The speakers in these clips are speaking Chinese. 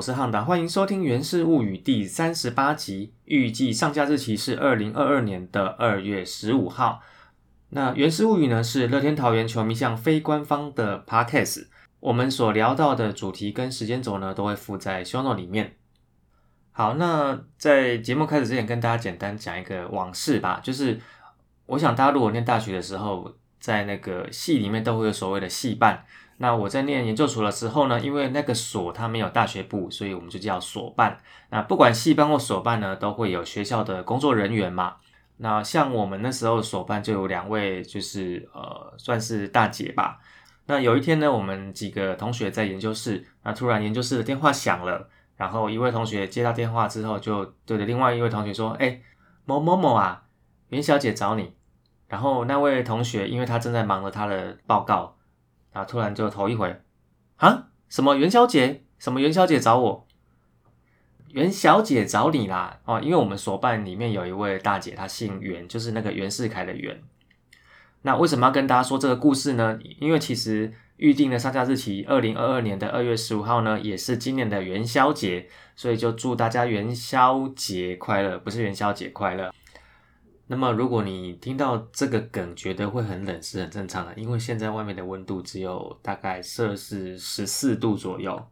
我是汉达，欢迎收听《源氏物语》第三十八集，预计上架日期是二零二二年的二月十五号。那《源氏物语》呢是乐天桃园球迷向非官方的 podcast，我们所聊到的主题跟时间轴呢都会附在 show note 里面。好，那在节目开始之前，跟大家简单讲一个往事吧，就是我想大家如果念大学的时候，在那个系里面都会有所谓的系办。那我在念研究所的时候呢，因为那个所它没有大学部，所以我们就叫所办。那不管系办或所办呢，都会有学校的工作人员嘛。那像我们那时候所办就有两位，就是呃算是大姐吧。那有一天呢，我们几个同学在研究室，那突然研究室的电话响了，然后一位同学接到电话之后，就对着另外一位同学说：“哎，某某某啊，袁小姐找你。”然后那位同学因为他正在忙着他的报告。然后突然就头一回，啊，什么元宵节？什么元宵节找我？元小姐找你啦！哦，因为我们所办里面有一位大姐，她姓袁，就是那个袁世凯的袁。那为什么要跟大家说这个故事呢？因为其实预定的上架日期二零二二年的二月十五号呢，也是今年的元宵节，所以就祝大家元宵节快乐，不是元宵节快乐。那么，如果你听到这个梗觉得会很冷，是很正常的，因为现在外面的温度只有大概摄氏十四度左右。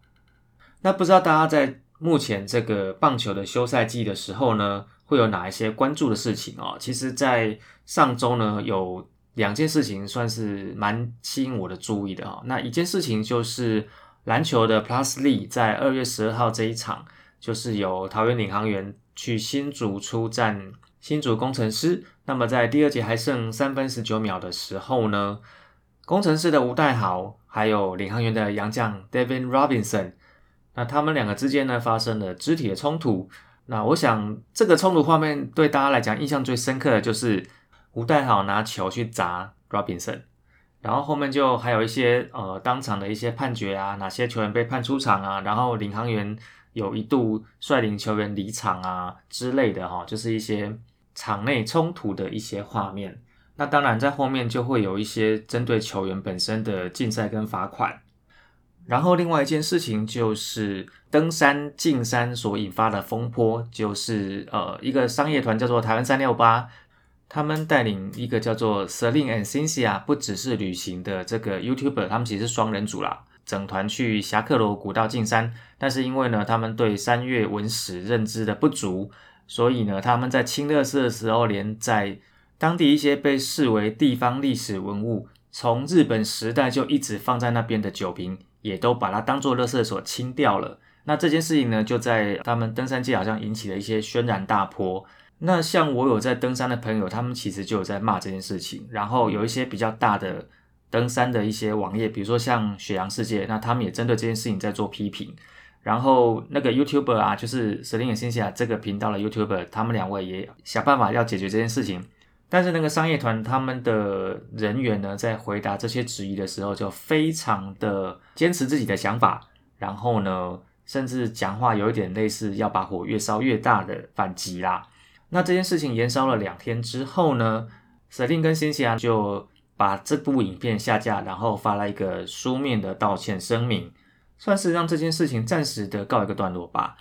那不知道大家在目前这个棒球的休赛季的时候呢，会有哪一些关注的事情哦？其实，在上周呢，有两件事情算是蛮吸引我的注意的哦。那一件事情就是篮球的 Plus Lee 在二月十二号这一场，就是由桃园领航员去新竹出战。新竹工程师，那么在第二节还剩三分十九秒的时候呢，工程师的吴代豪还有领航员的洋将 Devin Robinson，那他们两个之间呢发生了肢体的冲突。那我想这个冲突画面对大家来讲印象最深刻的就是吴代豪拿球去砸 Robinson，然后后面就还有一些呃当场的一些判决啊，哪些球员被判出场啊，然后领航员有一度率领球员离场啊之类的哈，就是一些。场内冲突的一些画面，那当然在后面就会有一些针对球员本身的竞赛跟罚款。然后另外一件事情就是登山进山所引发的风波，就是呃一个商业团叫做台湾三六八，他们带领一个叫做 Selin and Cynthia，不只是旅行的这个 YouTuber，他们其实是双人组啦，整团去侠客罗古道进山，但是因为呢他们对山岳文史认知的不足。所以呢，他们在清乐寺的时候，连在当地一些被视为地方历史文物，从日本时代就一直放在那边的酒瓶，也都把它当做垃圾所清掉了。那这件事情呢，就在他们登山界好像引起了一些轩然大波。那像我有在登山的朋友，他们其实就有在骂这件事情。然后有一些比较大的登山的一些网页，比如说像雪阳世界，那他们也针对这件事情在做批评。然后那个 YouTuber 啊，就是 Selina 新西亚这个频道的 YouTuber，他们两位也想办法要解决这件事情。但是那个商业团他们的人员呢，在回答这些质疑的时候，就非常的坚持自己的想法，然后呢，甚至讲话有一点类似要把火越烧越大的反击啦。那这件事情延烧了两天之后呢舍令跟新西亚就把这部影片下架，然后发了一个书面的道歉声明。算是让这件事情暂时的告一个段落吧。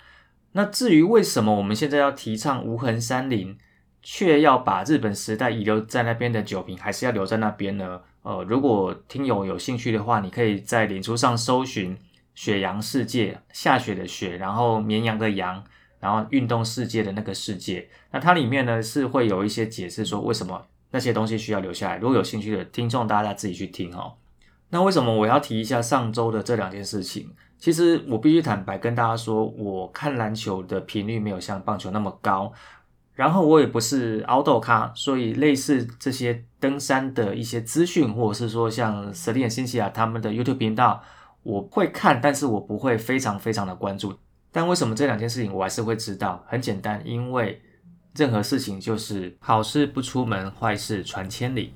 那至于为什么我们现在要提倡无痕山林，却要把日本时代遗留在那边的酒瓶还是要留在那边呢？呃，如果听友有兴趣的话，你可以在脸书上搜寻“雪阳世界”，下雪的雪，然后绵羊的羊，然后运动世界的那个世界。那它里面呢是会有一些解释说为什么那些东西需要留下来。如果有兴趣的听众，大家自己去听哦。那为什么我要提一下上周的这两件事情？其实我必须坦白跟大家说，我看篮球的频率没有像棒球那么高，然后我也不是凹豆咖，所以类似这些登山的一些资讯，或者是说像 s e l i n 新西亚他们的 YouTube 频道，我会看，但是我不会非常非常的关注。但为什么这两件事情我还是会知道？很简单，因为任何事情就是好事不出门，坏事传千里。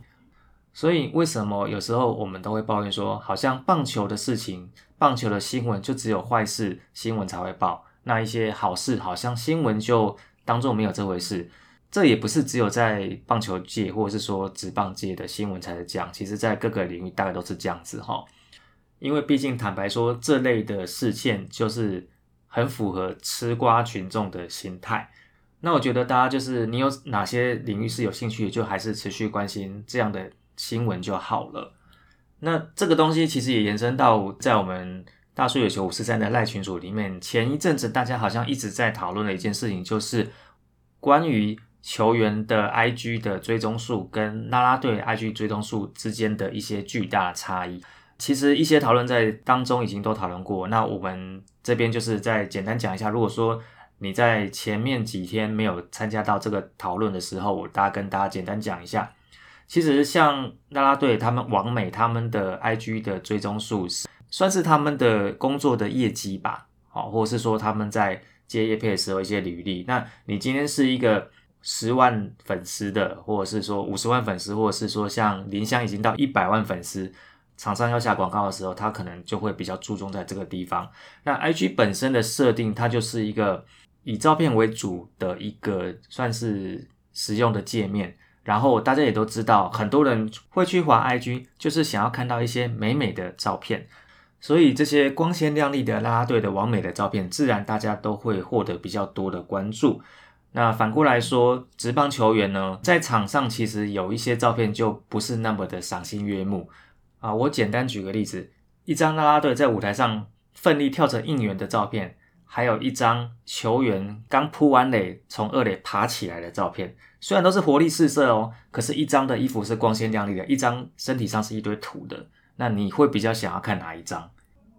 所以，为什么有时候我们都会抱怨说，好像棒球的事情、棒球的新闻就只有坏事新闻才会报，那一些好事好像新闻就当做没有这回事。这也不是只有在棒球界或者是说职棒界的新闻才是这样，其实在各个领域大概都是这样子哈。因为毕竟坦白说，这类的事件就是很符合吃瓜群众的心态。那我觉得大家就是你有哪些领域是有兴趣，就还是持续关心这样的新闻就好了。那这个东西其实也延伸到在我们大数有球五四三的赖群组里面，前一阵子大家好像一直在讨论的一件事情，就是关于球员的 IG 的追踪数跟啦啦队 IG 追踪数之间的一些巨大差异。其实一些讨论在当中已经都讨论过，那我们这边就是再简单讲一下，如果说。你在前面几天没有参加到这个讨论的时候，我大家跟大家简单讲一下。其实像啦啦队他们王美他们的 IG 的追踪数，算是他们的工作的业绩吧，好，或者是说他们在接业配的时候一些履历。那你今天是一个十万粉丝的，或者是说五十万粉丝，或者是说像林香已经到一百万粉丝，厂商要下广告的时候，他可能就会比较注重在这个地方。那 IG 本身的设定，它就是一个。以照片为主的一个算是实用的界面，然后大家也都知道，很多人会去滑 IG，就是想要看到一些美美的照片，所以这些光鲜亮丽的啦啦队的完美的照片，自然大家都会获得比较多的关注。那反过来说，职棒球员呢，在场上其实有一些照片就不是那么的赏心悦目啊。我简单举个例子，一张啦啦队在舞台上奋力跳着应援的照片。还有一张球员刚扑完垒从二垒爬起来的照片，虽然都是活力四射哦，可是，一张的衣服是光鲜亮丽的，一张身体上是一堆土的。那你会比较想要看哪一张？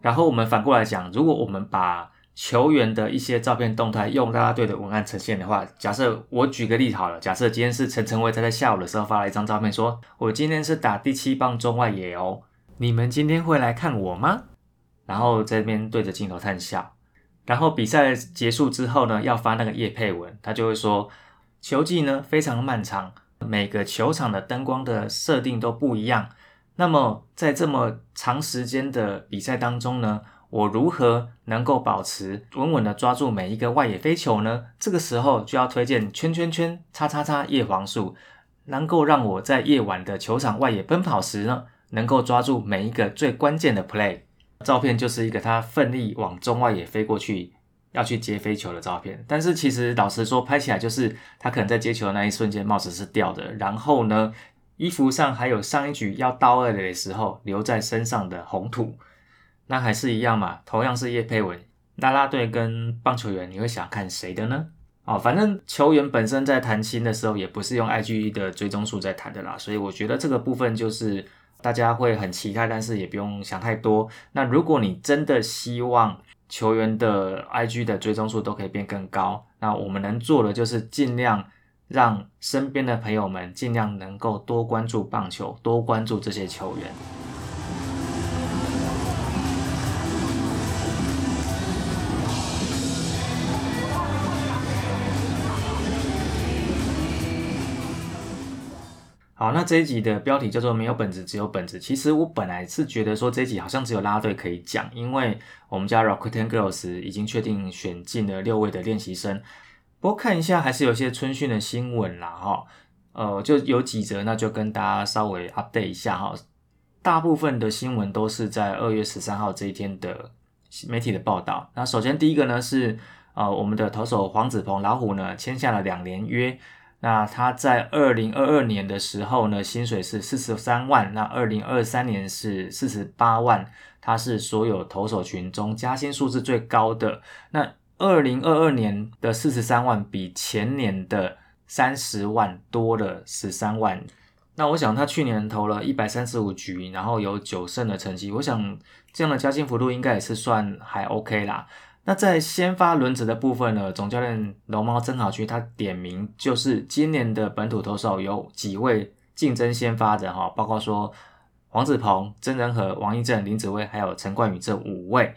然后我们反过来讲，如果我们把球员的一些照片动态用大家队的文案呈现的话，假设我举个例好了，假设今天是陈晨威他在下午的时候发了一张照片，说我今天是打第七棒中外野哦，你们今天会来看我吗？然后这边对着镜头叹笑。然后比赛结束之后呢，要发那个叶配文，他就会说，球季呢非常漫长，每个球场的灯光的设定都不一样。那么在这么长时间的比赛当中呢，我如何能够保持稳稳的抓住每一个外野飞球呢？这个时候就要推荐圈圈圈叉叉叉叶黄素，能够让我在夜晚的球场外野奔跑时呢，能够抓住每一个最关键的 play。照片就是一个他奋力往中外野飞过去，要去接飞球的照片。但是其实老实说，拍起来就是他可能在接球的那一瞬间帽子是掉的，然后呢，衣服上还有上一局要到二垒的时候留在身上的红土。那还是一样嘛，同样是叶佩文，啦啦队跟棒球员，你会想看谁的呢？哦，反正球员本身在谈心的时候，也不是用 IG 的追踪数在谈的啦，所以我觉得这个部分就是。大家会很期待，但是也不用想太多。那如果你真的希望球员的 IG 的追踪数都可以变更高，那我们能做的就是尽量让身边的朋友们尽量能够多关注棒球，多关注这些球员。好，那这一集的标题叫做“没有本子，只有本子”。其实我本来是觉得说这一集好像只有拉队可以讲，因为我们家 Rocketen Girls 已经确定选进了六位的练习生。不过看一下还是有些春训的新闻啦，哈，呃，就有几则，那就跟大家稍微 update 一下哈。大部分的新闻都是在二月十三号这一天的媒体的报道。那首先第一个呢是，呃，我们的投手黄子鹏老虎呢签下了两年约。那他在二零二二年的时候呢，薪水是四十三万，那二零二三年是四十八万，他是所有投手群中加薪数字最高的。那二零二二年的四十三万比前年的三十万多了十三万。那我想他去年投了一百三十五局，然后有九胜的成绩，我想这样的加薪幅度应该也是算还 OK 啦。那在先发轮值的部分呢，总教练龙猫曾好区他点名就是今年的本土投手有几位竞争先发的哈，包括说黄子鹏、曾仁和、王一正、林子威还有陈冠宇这五位。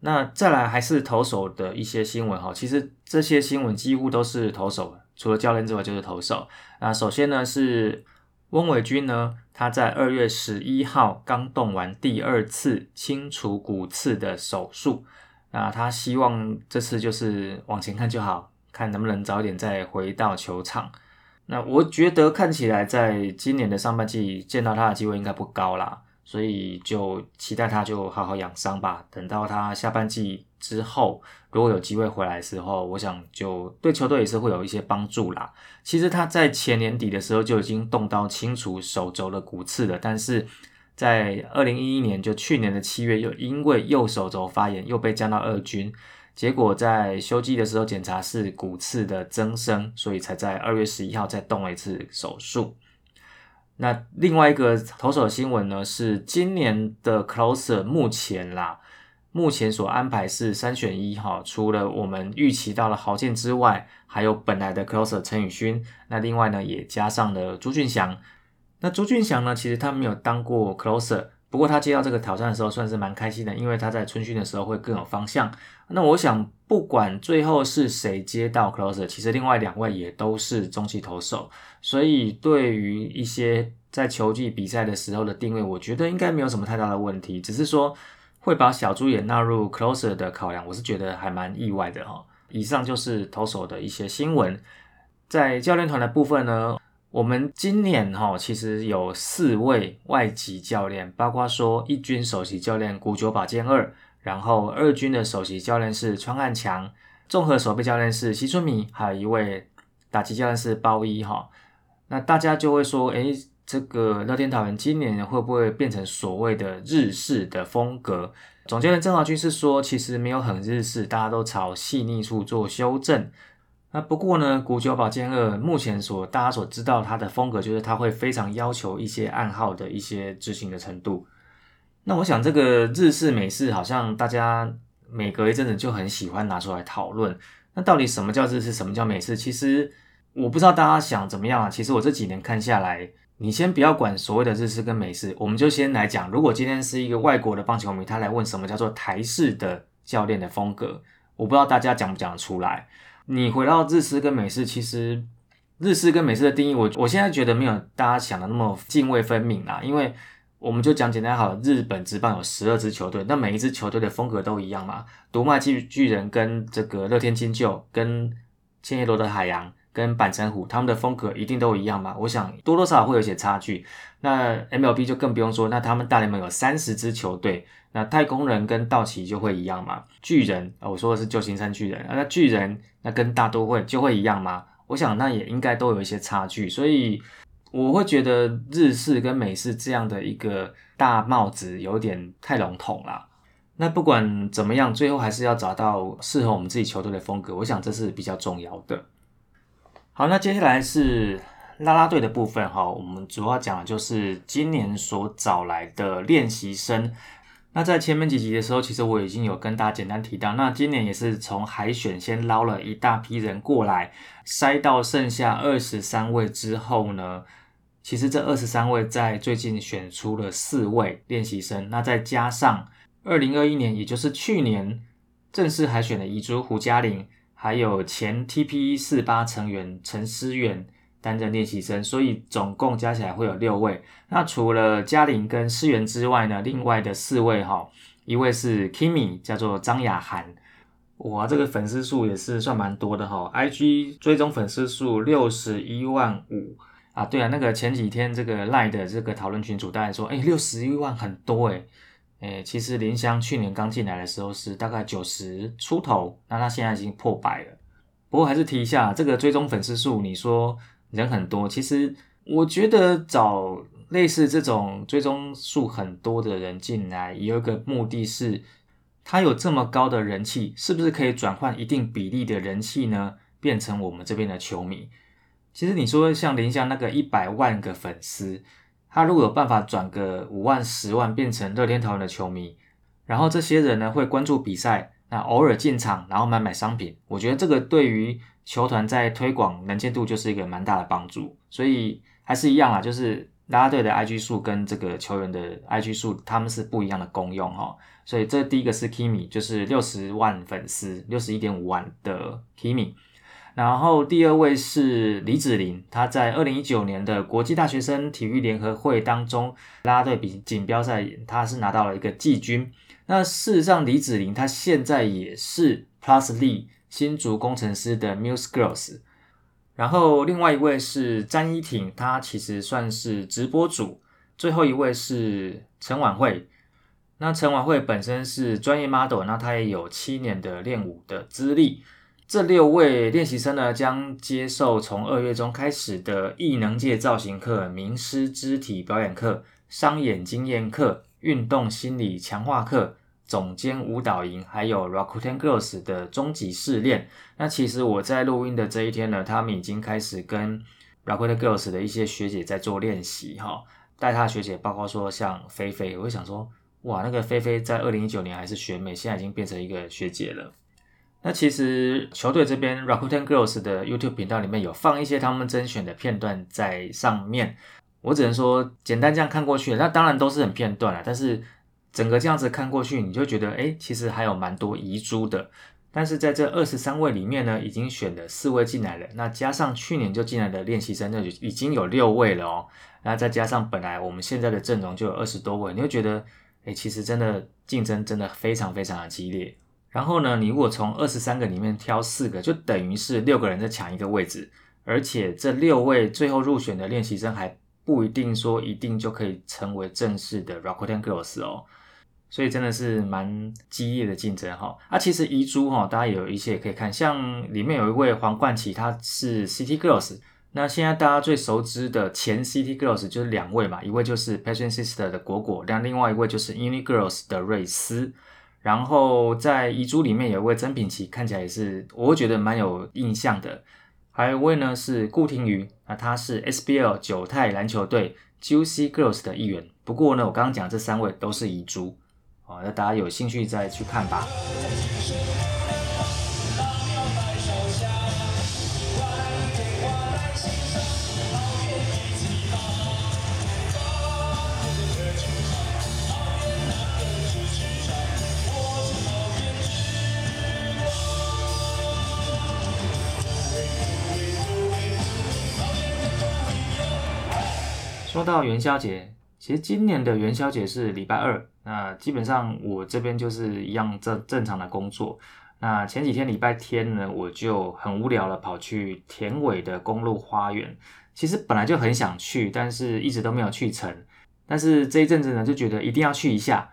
那再来还是投手的一些新闻哈，其实这些新闻几乎都是投手，除了教练之外就是投手。那首先呢是翁伟军呢，他在二月十一号刚动完第二次清除骨刺的手术。那他希望这次就是往前看就好，看能不能早点再回到球场。那我觉得看起来在今年的上半季见到他的机会应该不高啦，所以就期待他就好好养伤吧。等到他下半季之后，如果有机会回来的时候，我想就对球队也是会有一些帮助啦。其实他在前年底的时候就已经动刀清除手肘的骨刺了，但是在二零一一年，就去年的七月，又因为右手肘发炎，又被降到二军。结果在休季的时候检查是骨刺的增生，所以才在二月十一号再动了一次手术。那另外一个投手的新闻呢，是今年的 closer 目前啦，目前所安排是三选一哈，除了我们预期到了豪健之外，还有本来的 closer 陈宇勋，那另外呢也加上了朱俊祥。那朱俊祥呢，其实他没有当过 closer。不过他接到这个挑战的时候，算是蛮开心的，因为他在春训的时候会更有方向。那我想，不管最后是谁接到 closer，其实另外两位也都是中期投手，所以对于一些在球季比赛的时候的定位，我觉得应该没有什么太大的问题。只是说会把小猪也纳入 closer 的考量，我是觉得还蛮意外的哈。以上就是投手的一些新闻，在教练团的部分呢。我们今年哈，其实有四位外籍教练，包括说一军首席教练古久保健二，然后二军的首席教练是川岸强，综合守备教练是西村明，还有一位打击教练是包一哈。那大家就会说，诶，这个乐天桃园今年会不会变成所谓的日式的风格？总教练郑华军是说，其实没有很日式，大家都朝细腻处做修正。那不过呢，古久保健二目前所大家所知道他的风格，就是他会非常要求一些暗号的一些执行的程度。那我想这个日式美式好像大家每隔一阵子就很喜欢拿出来讨论。那到底什么叫日式，什么叫美式？其实我不知道大家想怎么样啊。其实我这几年看下来，你先不要管所谓的日式跟美式，我们就先来讲，如果今天是一个外国的棒球迷，他来问什么叫做台式的教练的风格，我不知道大家讲不讲得出来。你回到日式跟美式，其实日式跟美式的定义，我我现在觉得没有大家想的那么泾渭分明啦。因为我们就讲简单好，日本职棒有十二支球队，那每一支球队的风格都一样嘛。读卖巨巨人跟这个乐天金鹫，跟千叶罗德海洋，跟板城虎，他们的风格一定都一样嘛？我想多多少少会有些差距。那 MLB 就更不用说，那他们大联盟有三十支球队。那太空人跟道奇就会一样吗？巨人啊，我说的是旧金山巨人啊，那巨人那跟大都会就会一样吗？我想那也应该都有一些差距，所以我会觉得日式跟美式这样的一个大帽子有点太笼统了。那不管怎么样，最后还是要找到适合我们自己球队的风格，我想这是比较重要的。好，那接下来是啦啦队的部分哈，我们主要讲的就是今年所找来的练习生。那在前面几集的时候，其实我已经有跟大家简单提到，那今年也是从海选先捞了一大批人过来，筛到剩下二十三位之后呢，其实这二十三位在最近选出了四位练习生，那再加上二零二一年，也就是去年正式海选的遗珠胡嘉玲，还有前 TPE 四八成员陈思远。担任练习生，所以总共加起来会有六位。那除了嘉玲跟思源之外呢，另外的四位哈，一位是 Kimi，叫做张雅涵，哇，这个粉丝数也是算蛮多的哈，IG 追踪粉丝数六十一万五啊。对啊，那个前几天这个赖的这个讨论群主大家说，哎，六十一万很多哎，哎，其实林香去年刚进来的时候是大概九十出头，那他现在已经破百了。不过还是提一下，这个追踪粉丝数，你说。人很多，其实我觉得找类似这种追踪数很多的人进来，有一个目的是，他有这么高的人气，是不是可以转换一定比例的人气呢？变成我们这边的球迷？其实你说像林香那个一百万个粉丝，他如果有办法转个五万、十万变成乐天桃园的球迷，然后这些人呢会关注比赛，那偶尔进场，然后买买商品，我觉得这个对于。球团在推广能见度就是一个蛮大的帮助，所以还是一样啊，就是拉拉队的 IG 数跟这个球员的 IG 数，他们是不一样的功用哈。所以这第一个是 Kimi，就是六十万粉丝，六十一点五万的 Kimi。然后第二位是李子林，他在二零一九年的国际大学生体育联合会当中，拉队比锦标赛，他是拿到了一个季军。那事实上，李子林他现在也是 Plus Lee。新竹工程师的 Muse Girls，然后另外一位是詹依婷，她其实算是直播主。最后一位是陈婉慧，那陈婉慧本身是专业 model，那她也有七年的练舞的资历。这六位练习生呢，将接受从二月中开始的艺能界造型课、名师肢体表演课、商演经验课、运动心理强化课、总监舞蹈营，还有 Rakuten Girls 的终极试炼。那其实我在录音的这一天呢，他们已经开始跟 Rakuten Girls 的一些学姐在做练习哈。带他学姐，包括说像菲菲，我会想说，哇，那个菲菲在二零一九年还是学妹，现在已经变成一个学姐了。那其实球队这边 Rakuten Girls 的 YouTube 频道里面有放一些他们甄选的片段在上面，我只能说简单这样看过去，那当然都是很片段了，但是整个这样子看过去，你就觉得哎，其实还有蛮多遗珠的。但是在这二十三位里面呢，已经选了四位进来了，那加上去年就进来的练习生，那就已经有六位了哦。那再加上本来我们现在的阵容就有二十多位，你会觉得哎，其实真的竞争真的非常非常的激烈。然后呢，你如果从二十三个里面挑四个，就等于是六个人在抢一个位置，而且这六位最后入选的练习生还不一定说一定就可以成为正式的 Rakuten Girls 哦，所以真的是蛮激烈的竞争哈。啊，其实遗珠哈，大家有一些也可以看，像里面有一位黄冠琪，他是 City Girls，那现在大家最熟知的前 City Girls 就是两位嘛，一位就是 Passion Sister 的果果，那另外一位就是 Uni Girls 的瑞斯。然后在遗珠里面有一位曾品琪，看起来也是我觉得蛮有印象的。还有一位呢是顾廷瑜，那他是 SBL 九泰篮球队 Juicy Girls 的一员。不过呢，我刚刚讲这三位都是遗珠，哦，那大家有兴趣再去看吧。说到元宵节，其实今年的元宵节是礼拜二，那基本上我这边就是一样正正常的工作。那前几天礼拜天呢，我就很无聊了，跑去田尾的公路花园。其实本来就很想去，但是一直都没有去成。但是这一阵子呢，就觉得一定要去一下，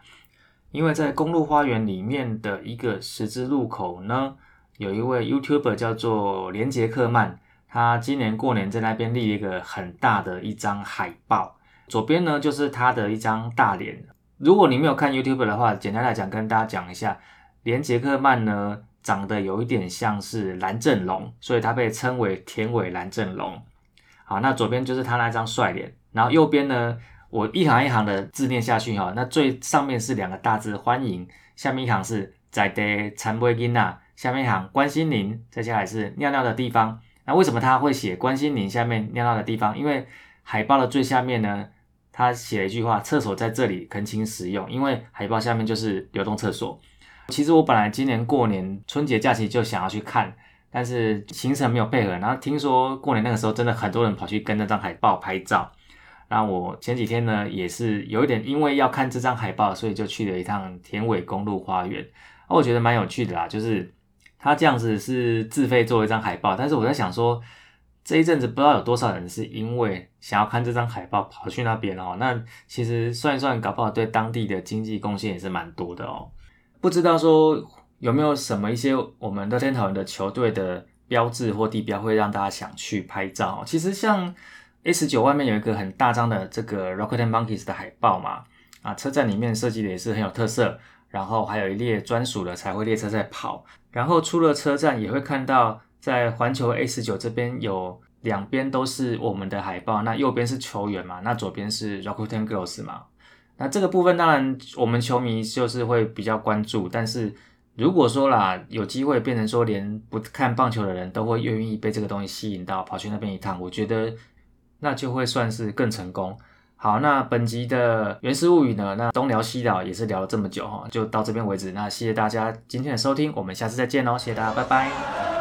因为在公路花园里面的一个十字路口呢，有一位 YouTuber 叫做连杰克曼。他今年过年在那边立一个很大的一张海报，左边呢就是他的一张大脸。如果你没有看 YouTube 的话，简单来讲跟大家讲一下，连杰克曼呢长得有一点像是蓝正龙，所以他被称为田尾蓝正龙。好，那左边就是他那张帅脸，然后右边呢，我一行一行的字念下去哈，那最上面是两个大字欢迎，下面一行是在的残波金呐，下面一行关心您，接下来是尿尿的地方。那为什么他会写关心您下面尿尿的地方？因为海报的最下面呢，他写了一句话：“厕所在这里，恳请使用。”因为海报下面就是流动厕所。其实我本来今年过年春节假期就想要去看，但是行程没有配合。然后听说过年那个时候真的很多人跑去跟那张海报拍照。那我前几天呢也是有一点因为要看这张海报，所以就去了一趟田尾公路花园。我觉得蛮有趣的啦，就是。他这样子是自费做一张海报，但是我在想说，这一阵子不知道有多少人是因为想要看这张海报跑去那边哦。那其实算一算，搞不好对当地的经济贡献也是蛮多的哦。不知道说有没有什么一些我们乐天桃园的球队的标志或地标会让大家想去拍照？其实像 S 九外面有一个很大张的这个 Rocket Monkeys 的海报嘛，啊，车站里面设计的也是很有特色。然后还有一列专属的彩绘列车在跑，然后出了车站也会看到，在环球 A 十九这边有两边都是我们的海报，那右边是球员嘛，那左边是 Rakuten Girls 嘛，那这个部分当然我们球迷就是会比较关注，但是如果说啦有机会变成说连不看棒球的人都会愿意被这个东西吸引到跑去那边一趟，我觉得那就会算是更成功。好，那本集的原始物语呢？那东聊西聊也是聊了这么久哈，就到这边为止。那谢谢大家今天的收听，我们下次再见喽，谢谢大家，拜拜。